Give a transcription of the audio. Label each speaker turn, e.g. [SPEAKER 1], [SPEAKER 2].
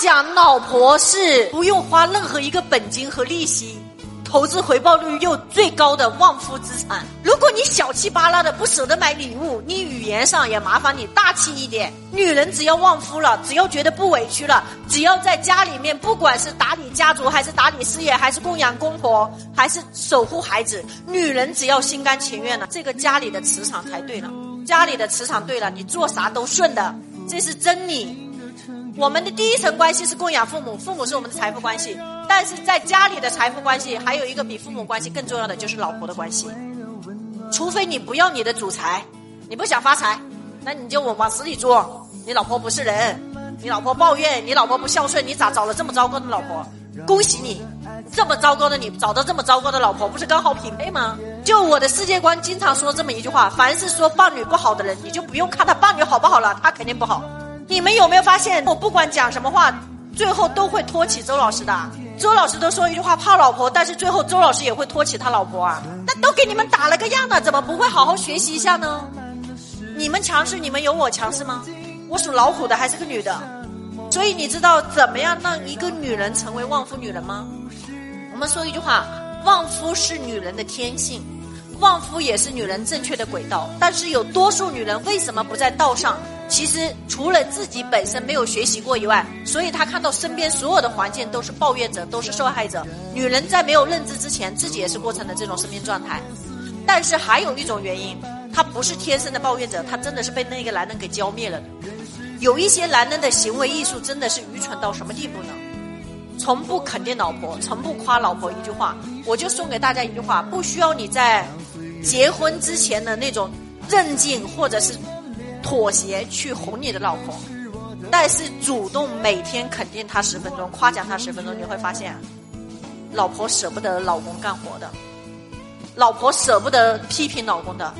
[SPEAKER 1] 讲，老婆是不用花任何一个本金和利息。投资回报率又最高的旺夫资产。如果你小气巴拉的不舍得买礼物，你语言上也麻烦你大气一点。女人只要旺夫了，只要觉得不委屈了，只要在家里面，不管是打理家族，还是打理事业，还是供养公婆，还是守护孩子，女人只要心甘情愿了，这个家里的磁场才对了。家里的磁场对了，你做啥都顺的，这是真理。我们的第一层关系是供养父母，父母是我们的财富关系。但是在家里的财富关系，还有一个比父母关系更重要的，就是老婆的关系。除非你不要你的主财，你不想发财，那你就往死里做。你老婆不是人，你老婆抱怨，你老婆不孝顺，你咋找了这么糟糕的老婆？恭喜你，这么糟糕的你找到这么糟糕的老婆，不是刚好匹配吗？就我的世界观，经常说这么一句话：凡是说伴侣不好的人，你就不用看他伴侣好不好了，他肯定不好。你们有没有发现，我不管讲什么话，最后都会托起周老师的。周老师都说一句话怕老婆，但是最后周老师也会托起他老婆啊。那都给你们打了个样的，怎么不会好好学习一下呢？你们强势，你们有我强势吗？我属老虎的，还是个女的，所以你知道怎么样让一个女人成为旺夫女人吗？我们说一句话，旺夫是女人的天性。旺夫也是女人正确的轨道，但是有多数女人为什么不在道上？其实除了自己本身没有学习过以外，所以他看到身边所有的环境都是抱怨者，都是受害者。女人在没有认知之前，自己也是过程的这种生命状态。但是还有一种原因，她不是天生的抱怨者，她真的是被那个男人给浇灭了。有一些男人的行为艺术真的是愚蠢到什么地步呢？从不肯定老婆，从不夸老婆一句话，我就送给大家一句话：不需要你在。结婚之前的那种韧劲或者是妥协去哄你的老婆，但是主动每天肯定她十分钟，夸奖她十分钟，你会发现，老婆舍不得老公干活的，老婆舍不得批评老公的。